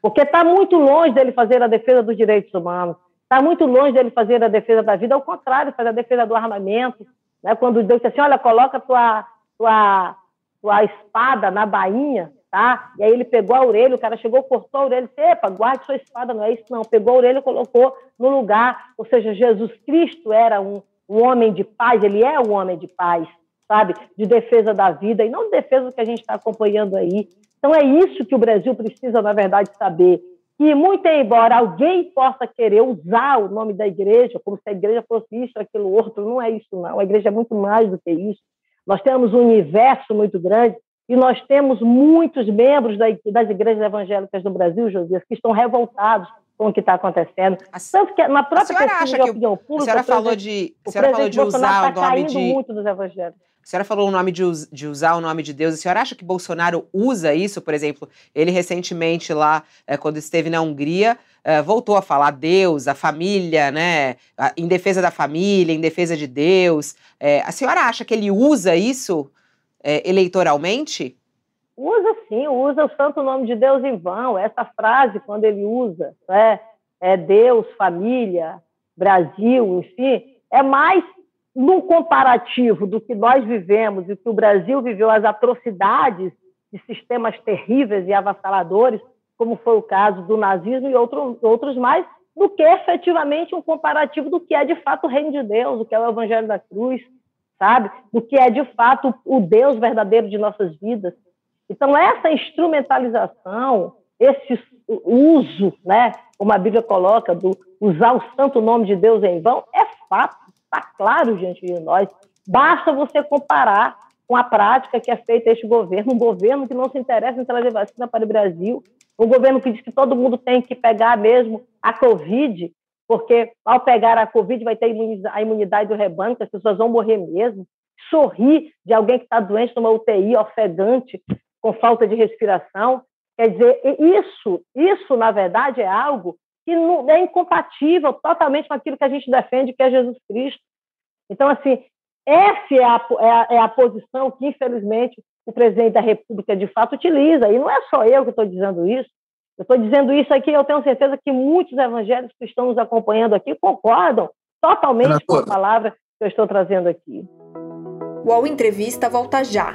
porque está muito longe dele fazer a defesa dos direitos humanos, está muito longe dele fazer a defesa da vida, ao contrário, fazer a defesa do armamento. Né? Quando Deus disse assim: olha, coloca tua, tua, tua espada na bainha tá? E aí ele pegou a orelha, o cara chegou, cortou a orelha, disse, epa, guarde sua espada, não é isso não. Pegou a orelha e colocou no lugar. Ou seja, Jesus Cristo era um, um homem de paz, ele é um homem de paz, sabe? De defesa da vida, e não de defesa que a gente está acompanhando aí. Então é isso que o Brasil precisa, na verdade, saber. Que, muito embora alguém possa querer usar o nome da igreja, como se a igreja fosse isso, aquilo, outro, não é isso, não. A igreja é muito mais do que isso. Nós temos um universo muito grande e nós temos muitos membros das igrejas evangélicas do Brasil, Josias, que estão revoltados com o que está acontecendo. Tanto que na própria pesquisa de opinião pública... A senhora falou de, a senhora falou de usar o nome de... muito dos evangélicos. A senhora falou o nome de, de, usar o nome de Deus. A senhora acha que Bolsonaro usa isso, por exemplo? Ele recentemente lá, é, quando esteve na Hungria, é, voltou a falar Deus, a família, né? Em defesa da família, em defesa de Deus. É, a senhora acha que ele usa isso eleitoralmente? Usa sim, usa o santo nome de Deus em vão. Essa frase, quando ele usa, né, é Deus, família, Brasil, enfim, é mais no comparativo do que nós vivemos e que o Brasil viveu as atrocidades de sistemas terríveis e avassaladores, como foi o caso do nazismo e outro, outros mais, do que efetivamente um comparativo do que é de fato o reino de Deus, do que é o evangelho da cruz, sabe? Do que é de fato o Deus verdadeiro de nossas vidas. Então, essa instrumentalização, esse uso, né, como a Bíblia coloca, do usar o santo nome de Deus em vão, é fato, está claro diante de nós. Basta você comparar com a prática que é feita este governo, um governo que não se interessa em trazer vacina para o Brasil, um governo que diz que todo mundo tem que pegar mesmo a Covid, porque ao pegar a Covid vai ter a imunidade do rebanho, que as pessoas vão morrer mesmo. Sorrir de alguém que está doente numa UTI, ofegante, com falta de respiração. Quer dizer, isso, isso na verdade é algo que não, é incompatível totalmente com aquilo que a gente defende, que é Jesus Cristo. Então, assim, essa é a, é a, é a posição que, infelizmente, o presidente da República de fato utiliza. E não é só eu que estou dizendo isso. Eu estou dizendo isso aqui, eu tenho certeza que muitos evangélicos que estão nos acompanhando aqui concordam totalmente com a palavra que eu estou trazendo aqui. O UOL Entrevista volta já.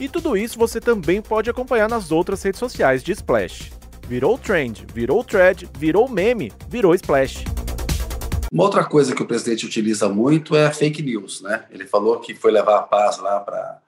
E tudo isso você também pode acompanhar nas outras redes sociais de Splash. Virou trend, virou thread, virou meme, virou Splash. Uma outra coisa que o presidente utiliza muito é a fake news, né? Ele falou que foi levar a paz lá para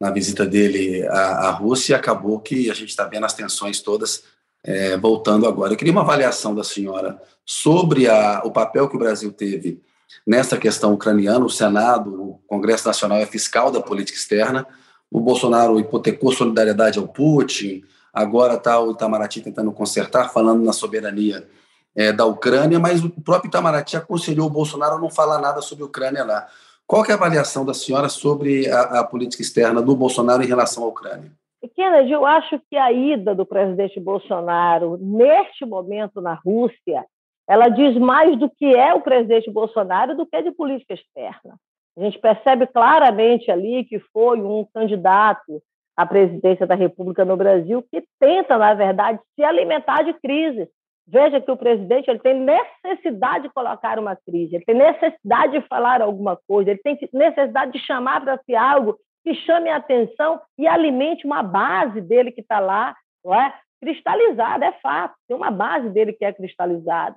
na visita dele à, à, Rússia e acabou que a gente está vendo as tensões todas é, voltando agora. Eu queria uma avaliação da senhora sobre a, o papel que o Brasil teve nessa questão ucraniana. O Senado, o Congresso Nacional é fiscal da política externa. O Bolsonaro hipotecou solidariedade ao Putin, agora está o Itamaraty tentando consertar, falando na soberania é, da Ucrânia, mas o próprio Itamaraty aconselhou o Bolsonaro a não falar nada sobre a Ucrânia lá. Qual é a avaliação da senhora sobre a, a política externa do Bolsonaro em relação à Ucrânia? Kennedy, eu acho que a ida do presidente Bolsonaro neste momento na Rússia, ela diz mais do que é o presidente Bolsonaro do que de política externa. A gente percebe claramente ali que foi um candidato à presidência da República no Brasil que tenta, na verdade, se alimentar de crises. Veja que o presidente ele tem necessidade de colocar uma crise, ele tem necessidade de falar alguma coisa, ele tem necessidade de chamar para si algo que chame a atenção e alimente uma base dele que está lá, não é? cristalizada, é fato, tem uma base dele que é cristalizada.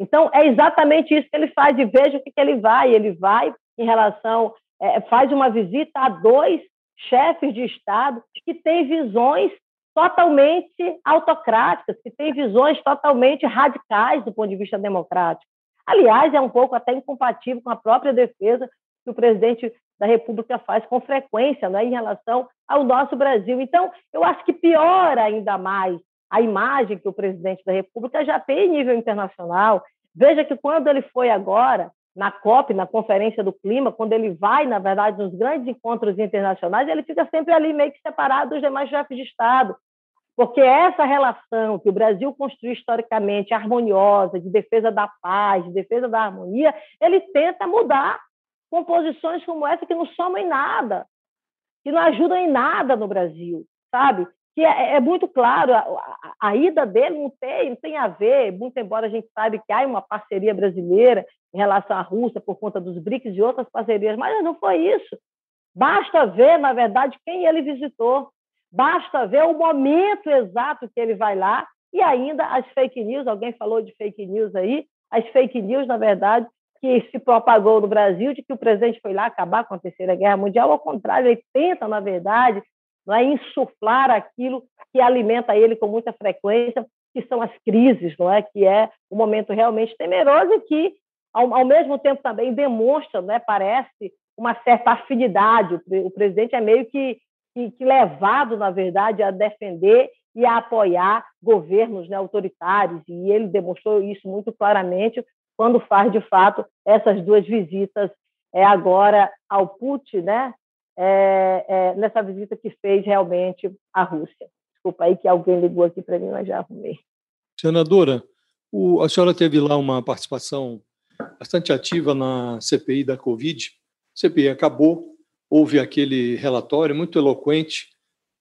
Então, é exatamente isso que ele faz, e veja o que, que ele vai. Ele vai em relação, é, faz uma visita a dois chefes de Estado que têm visões totalmente autocráticas, que têm visões totalmente radicais do ponto de vista democrático. Aliás, é um pouco até incompatível com a própria defesa que o presidente da República faz com frequência né, em relação ao nosso Brasil. Então, eu acho que piora ainda mais a imagem que o presidente da República já tem em nível internacional. Veja que quando ele foi agora na COP, na Conferência do Clima, quando ele vai, na verdade, nos grandes encontros internacionais, ele fica sempre ali meio que separado dos demais chefes de Estado. Porque essa relação que o Brasil construiu historicamente, harmoniosa, de defesa da paz, de defesa da harmonia, ele tenta mudar composições como essa que não somam em nada, que não ajudam em nada no Brasil, sabe? Que é, é muito claro, a, a, a, ida dele não tem, não tem a ver, muito embora a gente saiba que há uma parceria brasileira em relação à Rússia por conta dos BRICS e outras parcerias, mas não foi isso. Basta ver, na verdade, quem ele visitou, basta ver o momento exato que ele vai lá e ainda as fake news, alguém falou de fake news aí, as fake news, na verdade, que se propagou no Brasil de que o presidente foi lá acabar com a Terceira Guerra Mundial, ao contrário, ele tenta, na verdade, não é, insuflar aquilo que alimenta ele com muita frequência, que são as crises, não é? que é um momento realmente temeroso e que, ao, ao mesmo tempo, também demonstra, não é? parece, uma certa afinidade. O, presidente é meio que, que, que, levado, na verdade, a defender e a apoiar governos né, autoritários, e ele demonstrou isso muito claramente quando faz, de fato, essas duas visitas é, agora ao Putin, né? É, é, nessa visita que fez realmente à Rússia. Desculpa aí que alguém ligou aqui para mim, mas já arrumei. Senadora, o, a senhora teve lá uma participação bastante ativa na CPI da Covid. A CPI acabou, houve aquele relatório muito eloquente,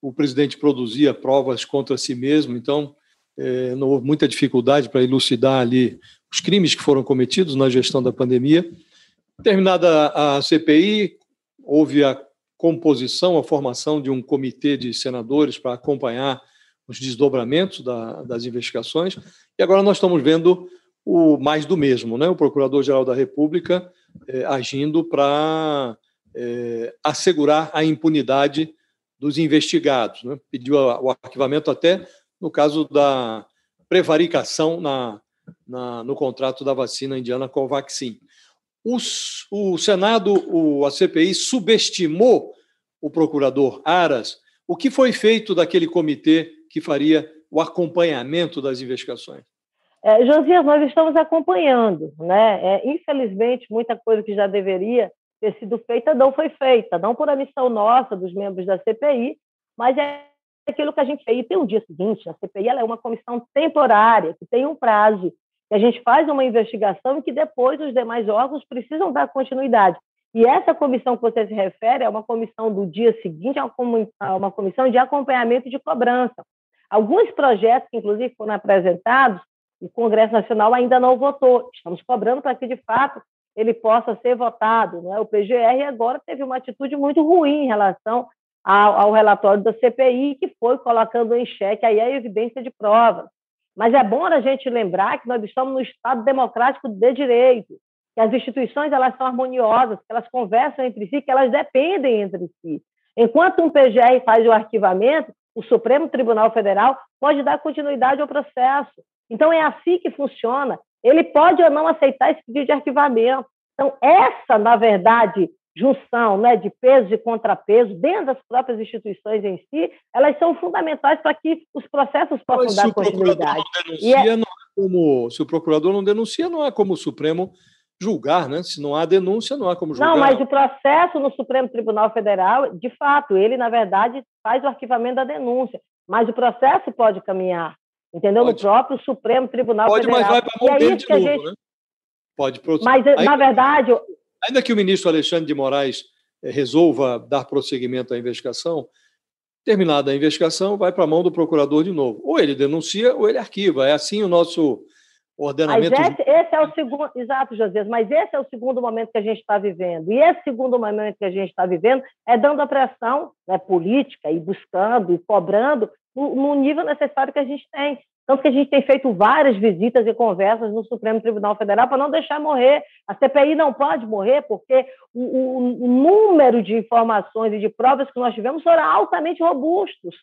o presidente produzia provas contra si mesmo, então é, não houve muita dificuldade para elucidar ali os crimes que foram cometidos na gestão da pandemia. Terminada a CPI, houve a composição, a formação de um comitê de senadores para acompanhar os desdobramentos da, das investigações. E agora nós estamos vendo o mais do mesmo, né? O Procurador-Geral da República é, agindo para é, assegurar a impunidade dos investigados. Né? Pediu o arquivamento até no caso da prevaricação na na, no contrato da vacina indiana Covaxin. Os, o Senado, o, a CPI, subestimou o procurador Aras. O que foi feito daquele comitê que faria o acompanhamento das investigações? É, Josias, nós estamos acompanhando. Né? É, infelizmente, muita coisa que já deveria ter sido feita não foi feita, não por missão nossa, dos membros da CPI, mas é aquilo que a gente fez. E tem um dia seguinte, a CPI é uma comissão temporária, que tem um prazo, a gente faz uma investigação e que depois os demais órgãos precisam dar continuidade. E essa comissão que você se refere é uma comissão do dia seguinte, é uma comissão de acompanhamento de cobrança. Alguns projetos, que inclusive foram apresentados, o Congresso Nacional ainda não votou. Estamos cobrando para que, de fato, ele possa ser votado. Não é? O PGR agora teve uma atitude muito ruim em relação ao, ao relatório da CPI, que foi colocando em xeque aí a evidência de provas. Mas é bom a gente lembrar que nós estamos no Estado democrático de direito, que as instituições elas são harmoniosas, que elas conversam entre si, que elas dependem entre si. Enquanto um PGR faz o arquivamento, o Supremo Tribunal Federal pode dar continuidade ao processo. Então é assim que funciona. Ele pode ou não aceitar esse pedido de arquivamento. Então essa, na verdade, junção né, de peso e contrapeso dentro das próprias instituições em si, elas são fundamentais para que os processos possam Mas dar continuidade. Denuncia, é... é como, se o procurador não denuncia, não é como o Supremo julgar, né? Se não há denúncia, não há como julgar. Não, mas o processo no Supremo Tribunal Federal, de fato, ele, na verdade, faz o arquivamento da denúncia, mas o processo pode caminhar, entendeu? Pode. No próprio Supremo Tribunal pode, Federal. Pode, mas vai para a mão dele de novo, gente... né? Pode. Mas, Aí, na verdade... Ainda que o ministro Alexandre de Moraes eh, resolva dar prosseguimento à investigação, terminada a investigação, vai para a mão do procurador de novo. Ou ele denuncia ou ele arquiva. É assim o nosso ordenamento. Mas esse, esse, é o segundo, exato, José, mas esse é o segundo momento que a gente está vivendo. E esse segundo momento que a gente está vivendo é dando a pressão né, política e buscando e cobrando no, no, nível necessário que a gente tem. Tanto que a gente tem feito várias visitas e conversas no Supremo Tribunal Federal para não deixar morrer. A CPI não pode morrer, porque o, o, o número de informações e de provas que nós tivemos foram altamente robustos.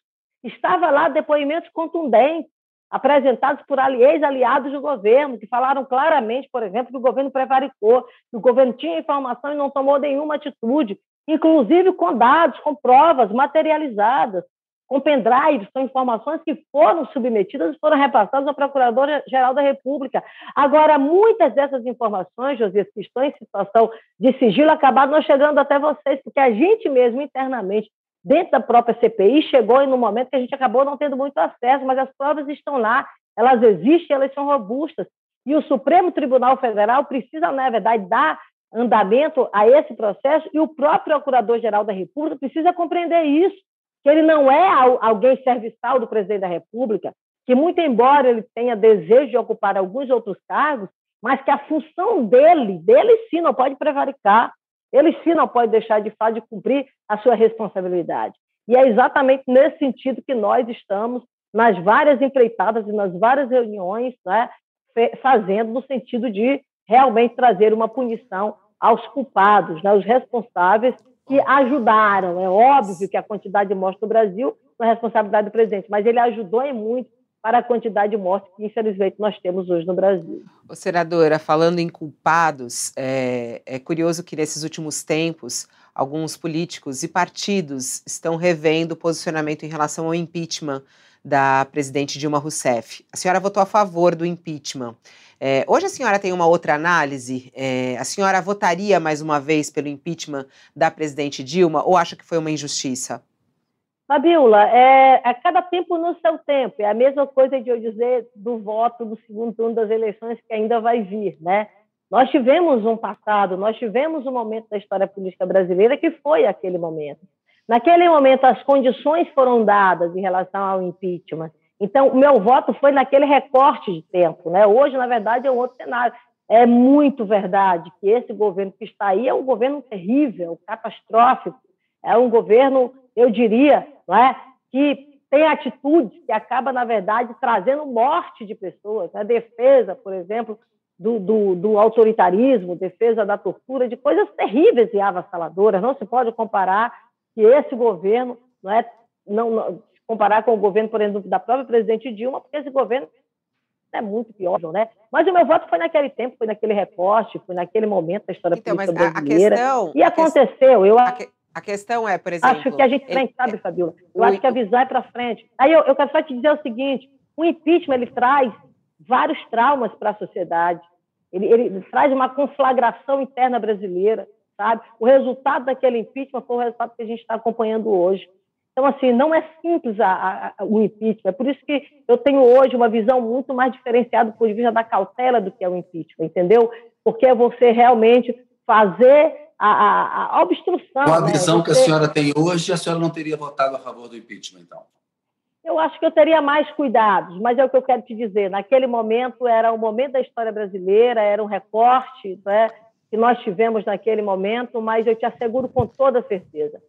Estava lá depoimentos contundentes apresentados por ex-aliados do governo, que falaram claramente, por exemplo, que o governo prevaricou, que o governo tinha informação e não tomou nenhuma atitude, inclusive com dados, com provas materializadas, com pendrives, são informações que foram submetidas e foram repassadas ao Procurador-Geral da República. Agora, muitas dessas informações, José, que estão em situação de sigilo, acabaram não chegando até vocês, porque a gente mesmo, internamente, dentro da própria CPI, chegou no momento que a gente acabou não tendo muito acesso, mas as provas estão lá, elas existem, elas são robustas. E o Supremo Tribunal Federal precisa, na verdade, dar andamento a esse processo e o próprio Procurador-Geral da República precisa compreender isso, que ele não é alguém serviçal do presidente da República, que, muito embora ele tenha desejo de ocupar alguns outros cargos, mas que a função dele, dele sim, não pode prevaricar. Ele sim não pode deixar de fato de cumprir a sua responsabilidade. E é exatamente nesse sentido que nós estamos nas várias empreitadas e nas várias reuniões, né, fazendo no sentido de realmente trazer uma punição aos culpados, né, responsáveis que ajudaram. É óbvio que a quantidade de mortes no Brasil não é responsabilidade do presidente, mas ele ajudou e muito para a quantidade de mortes que, infelizmente, nós temos hoje no Brasil. Ô, senadora, falando em culpados, é, é curioso que nesses últimos tempos alguns políticos e partidos estão revendo o posicionamento em relação ao impeachment da presidente Dilma Rousseff. A senhora votou a favor do impeachment. É, hoje a senhora tem uma outra análise? É, a senhora votaria mais uma vez pelo impeachment da presidente Dilma ou acha que foi uma injustiça? Fabiola, é, a cada tempo no seu tempo. É a mesma coisa de eu dizer do voto do segundo turno das eleições que ainda vai vir, né? Nós tivemos um passado, nós tivemos um momento da história política brasileira que foi aquele momento. Naquele momento, as condições foram dadas em relação ao impeachment. Então, o meu voto foi naquele recorte de tempo. Né? Hoje, na verdade, é um outro cenário. É muito verdade que esse governo que está aí é um governo terrível, catastrófico. É um governo, eu diria, não é, que tem atitudes que acaba, na verdade, trazendo morte de pessoas. A né? defesa, por exemplo, do, do, do, autoritarismo, defesa da tortura, de coisas terríveis e avassaladoras. Não se pode comparar que esse governo, não é, não, não comparar com o governo, por exemplo, da própria presidente Dilma, porque esse governo é muito pior, né? Mas o meu voto foi naquele tempo, foi naquele recorte, foi naquele momento da história então, política brasileira. A questão, e aconteceu, eu a, que, a questão é, por exemplo... Acho que a gente ele, nem sabe, Fabiola. Eu o, acho que avisar é para frente. Aí eu, eu quero só te dizer o seguinte, o impeachment, ele traz vários traumas para a sociedade. Ele, ele traz uma conflagração interna brasileira, sabe? O resultado daquele impeachment foi o resultado que a gente está acompanhando hoje. Então, assim, não é simples a, a, o impeachment. É por isso que eu tenho hoje uma visão muito mais diferenciada do ponto de vista da cautela do que é o impeachment, entendeu? Porque é você realmente fazer a, a obstrução. Com a né? visão você... que a senhora tem hoje, a senhora não teria votado a favor do impeachment, então? Eu acho que eu teria mais cuidados, mas é o que eu quero te dizer. Naquele momento era o momento da história brasileira, era um recorte né, que nós tivemos naquele momento, mas eu te asseguro com toda certeza.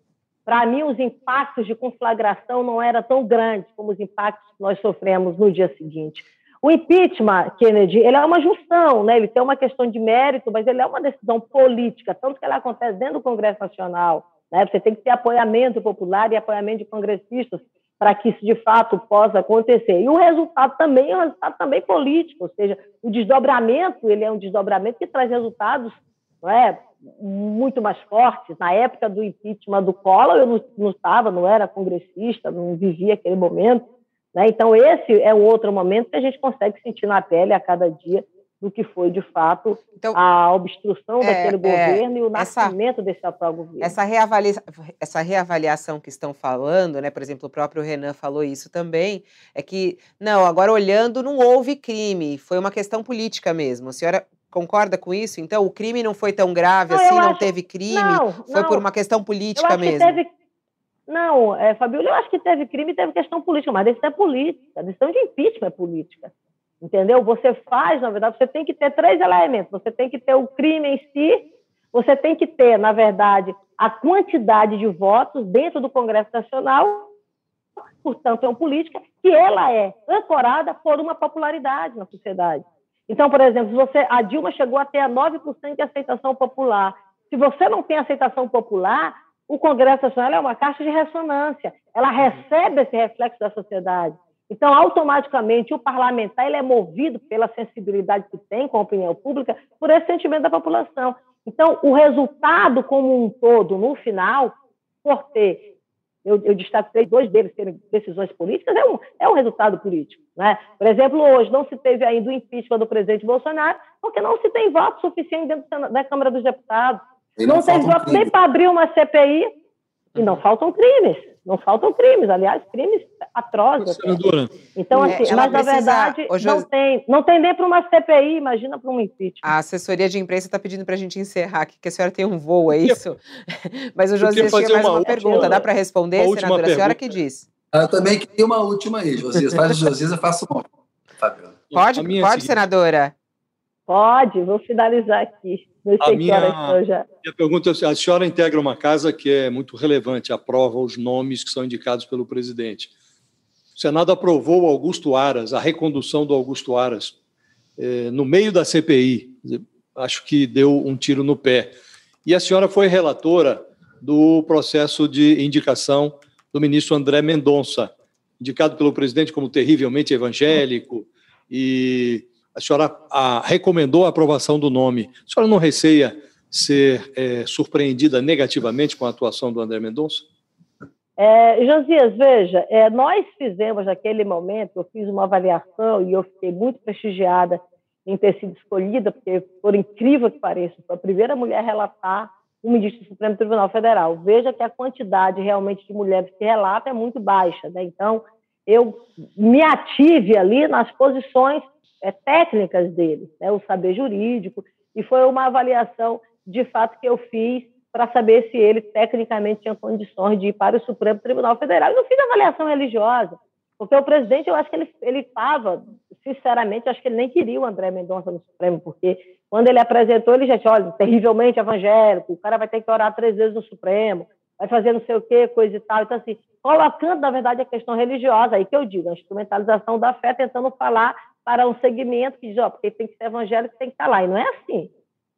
Para mim, os impactos de conflagração não eram tão grandes como os impactos que nós sofremos no dia seguinte. O impeachment, Kennedy, ele é uma junção, né? ele tem uma questão de mérito, mas ele é uma decisão política, tanto que ela acontece dentro do Congresso Nacional. Né? Você tem que ter apoiamento popular e apoiamento de congressistas para que isso de fato possa acontecer. E o resultado também é um resultado também político, ou seja, o desdobramento ele é um desdobramento que traz resultados é? muito mais fortes. Na época do impeachment do Collor, eu não, não estava, não era congressista, não vivia aquele momento. Né? Então, esse é um outro momento que a gente consegue sentir na pele a cada dia do que foi, de fato, então, a obstrução é, daquele é, governo e o nascimento essa, desse atual governo. Essa, reavalia, essa reavaliação que estão falando, né, por exemplo, o próprio Renan falou isso também, é que, não, agora olhando, não houve crime, foi uma questão política mesmo. A senhora concorda com isso? Então, o crime não foi tão grave não, assim, não acho, teve crime, não, foi não, por uma questão política mesmo? Teve, não, é, Fabíola, eu acho que teve crime e teve questão política, mas decisão é política, a decisão de impeachment é política. Entendeu? Você faz, na verdade, você tem que ter três elementos. Você tem que ter o crime em si, você tem que ter, na verdade, a quantidade de votos dentro do Congresso Nacional, portanto, é uma política que ela é ancorada por uma popularidade na sociedade. Então, por exemplo, você, a Dilma chegou a ter 9% de aceitação popular. Se você não tem aceitação popular, o Congresso Nacional é uma caixa de ressonância. Ela recebe esse reflexo da sociedade. Então, automaticamente, o parlamentar ele é movido pela sensibilidade que tem com a opinião pública, por esse sentimento da população. Então, o resultado como um todo, no final, por ter, eu, eu destaquei dois deles serem decisões políticas, é um, é um resultado político. Né? Por exemplo, hoje não se teve ainda o impeachment do presidente Bolsonaro, porque não se tem voto suficiente dentro da Câmara dos Deputados. Não, não tem voto nem para abrir uma CPI, e não faltam crimes. Não faltam crimes, aliás, crimes atrozes. Senadora. Então, é, assim, mas na verdade hoje... não, tem, não tem nem para uma CPI, imagina para um impeachment. A assessoria de imprensa está pedindo para a gente encerrar aqui, que a senhora tem um voo, é isso? mas o Josias tinha mais uma, uma pergunta, dá para responder, senadora? A senhora que diz. Eu também queria uma última aí, Josias. Faz Josias, eu faço uma. Pode, pode, senadora? Pode, vou finalizar aqui. Não sei a minha, já. Minha pergunta é: a senhora integra uma casa que é muito relevante, aprova os nomes que são indicados pelo presidente. O Senado aprovou o Augusto Aras, a recondução do Augusto Aras, eh, no meio da CPI. Acho que deu um tiro no pé. E a senhora foi relatora do processo de indicação do ministro André Mendonça, indicado pelo presidente como terrivelmente evangélico e a senhora a, recomendou a aprovação do nome. A senhora não receia ser é, surpreendida negativamente com a atuação do André Mendonça? É, Josias, veja, é, nós fizemos naquele momento, eu fiz uma avaliação e eu fiquei muito prestigiada em ter sido escolhida, porque, por incrível que pareça, foi a primeira mulher a relatar o ministro do Supremo Tribunal Federal. Veja que a quantidade realmente de mulheres que relata é muito baixa. Né? Então, eu me ative ali nas posições é, técnicas dele, né, o saber jurídico, e foi uma avaliação de fato que eu fiz para saber se ele tecnicamente tinha condições de ir para o Supremo Tribunal Federal. Eu não fiz avaliação religiosa, porque o presidente, eu acho que ele estava, sinceramente, acho que ele nem queria o André Mendonça no Supremo, porque quando ele apresentou, ele já disse, olha, terrivelmente evangélico, o cara vai ter que orar três vezes no Supremo, vai fazer não sei o quê, coisa e tal. Então, assim, colocando, na verdade, a questão religiosa, aí que eu digo, a instrumentalização da fé, tentando falar para um segmento que diz, ó, porque tem que ser evangélico, tem que estar lá. E não é assim.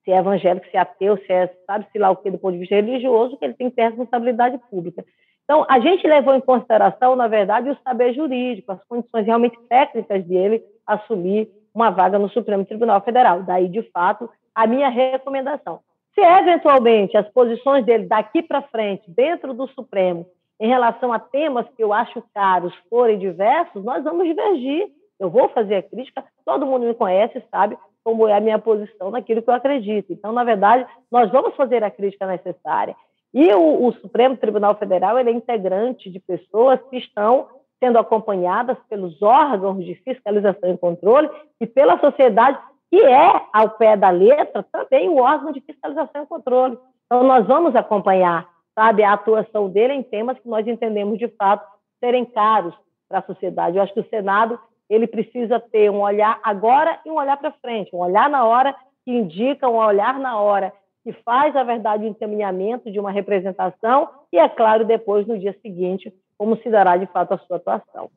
Se é evangélico, se é ateu, se é, sabe-se lá o que, do ponto de vista religioso, que ele tem que ter responsabilidade pública. Então, a gente levou em consideração, na verdade, o saber jurídico, as condições realmente técnicas dele assumir uma vaga no Supremo Tribunal Federal. Daí, de fato, a minha recomendação. Se eventualmente as posições dele daqui para frente, dentro do Supremo, em relação a temas que eu acho caros forem diversos, nós vamos divergir eu vou fazer a crítica, todo mundo me conhece, sabe como é a minha posição naquilo que eu acredito. Então, na verdade, nós vamos fazer a crítica necessária. E o, o Supremo Tribunal Federal é integrante de pessoas que estão sendo acompanhadas pelos órgãos de fiscalização e controle e pela sociedade, que é, ao pé da letra, também o órgão de fiscalização e controle. Então, nós vamos acompanhar, sabe, a atuação dele em temas que nós entendemos, de fato, serem caros para a sociedade. Eu acho que o Senado ele precisa ter um olhar agora e um olhar para frente, um olhar na hora que indica, um olhar na hora que faz, a verdade, o encaminhamento de uma representação e, é claro, depois, no dia seguinte, como se dará de fato a sua atuação.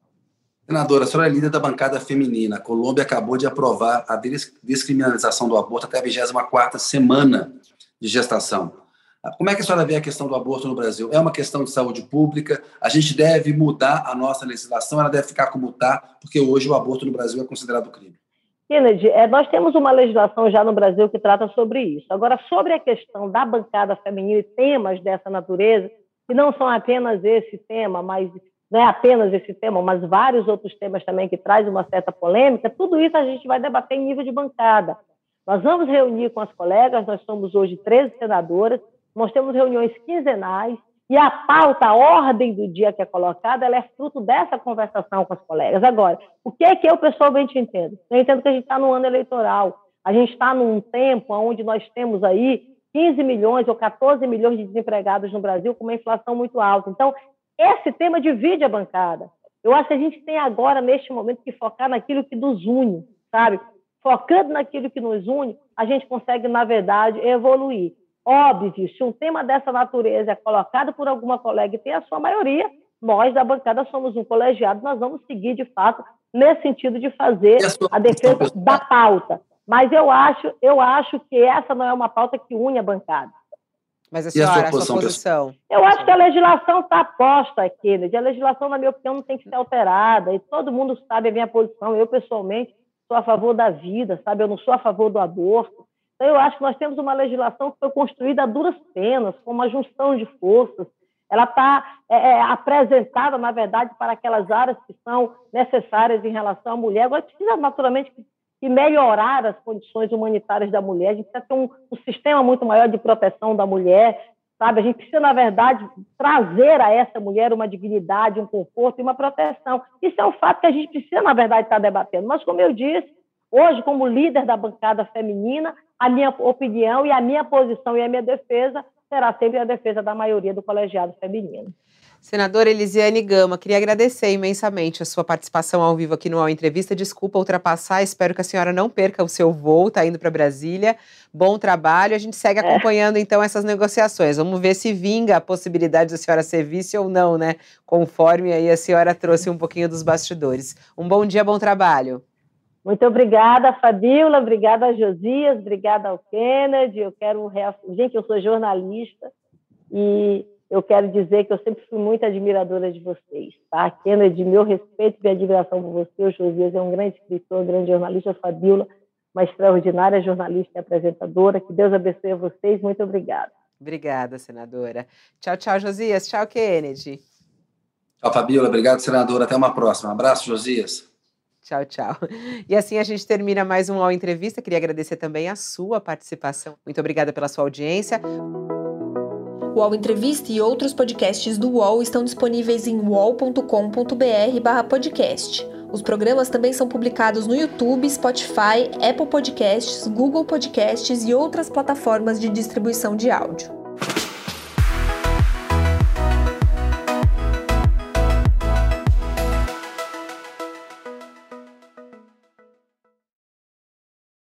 Senadora, a senhora é líder da bancada feminina. A Colômbia acabou de aprovar a descriminalização do aborto até a 24ª semana de gestação. Como é que a senhora vê a questão do aborto no Brasil? É uma questão de saúde pública? A gente deve mudar a nossa legislação? Ela deve ficar como está? Porque hoje o aborto no Brasil é considerado crime. Kennedy, é, nós temos uma legislação já no Brasil que trata sobre isso. Agora, sobre a questão da bancada feminina e temas dessa natureza, que não são apenas esse tema, mas não é apenas esse tema, mas vários outros temas também que traz uma certa polêmica, tudo isso a gente vai debater em nível de bancada. Nós vamos reunir com as colegas, nós somos hoje 13 senadoras, nós temos reuniões quinzenais, e a pauta, a ordem do dia que é colocada, ela é fruto dessa conversação com as colegas. Agora, o que é que eu pessoalmente entendo? Eu entendo que a gente está no ano eleitoral, a gente está num tempo onde nós temos aí 15 milhões ou 14 milhões de desempregados no Brasil com uma inflação muito alta. Então, esse tema divide a bancada. Eu acho que a gente tem agora, neste momento, que focar naquilo que nos une, sabe? Focando naquilo que nos une, a gente consegue, na verdade, evoluir. Óbvio, se um tema dessa natureza é colocado por alguma colega e tem a sua maioria, nós da bancada somos um colegiado, nós vamos seguir de fato nesse sentido de fazer a defesa da pauta. Mas eu acho, eu acho que essa não é uma pauta que une a bancada. Mas a senhora, a sua posição? A sua posição? Eu acho que a legislação está posta, Kennedy. A legislação, na minha opinião, não tem que ser alterada. E todo mundo sabe a minha posição. Eu, pessoalmente, sou a favor da vida, sabe? Eu não sou a favor do aborto. Então, eu acho que nós temos uma legislação que foi construída a duras penas, com uma junção de forças. Ela está é, é, apresentada, na verdade, para aquelas áreas que são necessárias em relação à mulher. Agora, precisa, naturalmente, que melhorar as condições humanitárias da mulher. A gente precisa ter um, um sistema muito maior de proteção da mulher, sabe? A gente precisa, na verdade, trazer a essa mulher uma dignidade, um conforto e uma proteção. Isso é um fato que a gente precisa, na verdade, estar debatendo. Mas, como eu disse, hoje, como líder da bancada feminina, a minha opinião e a minha posição e a minha defesa será sempre a defesa da maioria do colegiado feminino. Senadora Elisiane Gama, queria agradecer imensamente a sua participação ao vivo aqui no All Entrevista. Desculpa ultrapassar, espero que a senhora não perca o seu voo, está indo para Brasília. Bom trabalho, a gente segue é. acompanhando é. então essas negociações. Vamos ver se vinga a possibilidade da senhora ser vice ou não, né? Conforme aí a senhora trouxe um pouquinho dos bastidores. Um bom dia, bom trabalho. Muito obrigada, Fabiola, obrigada, Josias, obrigada ao Kennedy. Eu quero. Gente, eu sou jornalista e eu quero dizer que eu sempre fui muito admiradora de vocês, tá? Kennedy, meu respeito e admiração por você. O Josias é um grande escritor, um grande jornalista. A Fabiola, uma extraordinária jornalista e apresentadora. Que Deus abençoe a vocês. Muito obrigada. Obrigada, senadora. Tchau, tchau, Josias. Tchau, Kennedy. Tchau, Fabiola. Obrigado, senadora. Até uma próxima. Um abraço, Josias. Tchau, tchau. E assim a gente termina mais um UOL Entrevista. Queria agradecer também a sua participação. Muito obrigada pela sua audiência. O UOL Entrevista e outros podcasts do UOL estão disponíveis em uol.com.br/podcast. Os programas também são publicados no YouTube, Spotify, Apple Podcasts, Google Podcasts e outras plataformas de distribuição de áudio.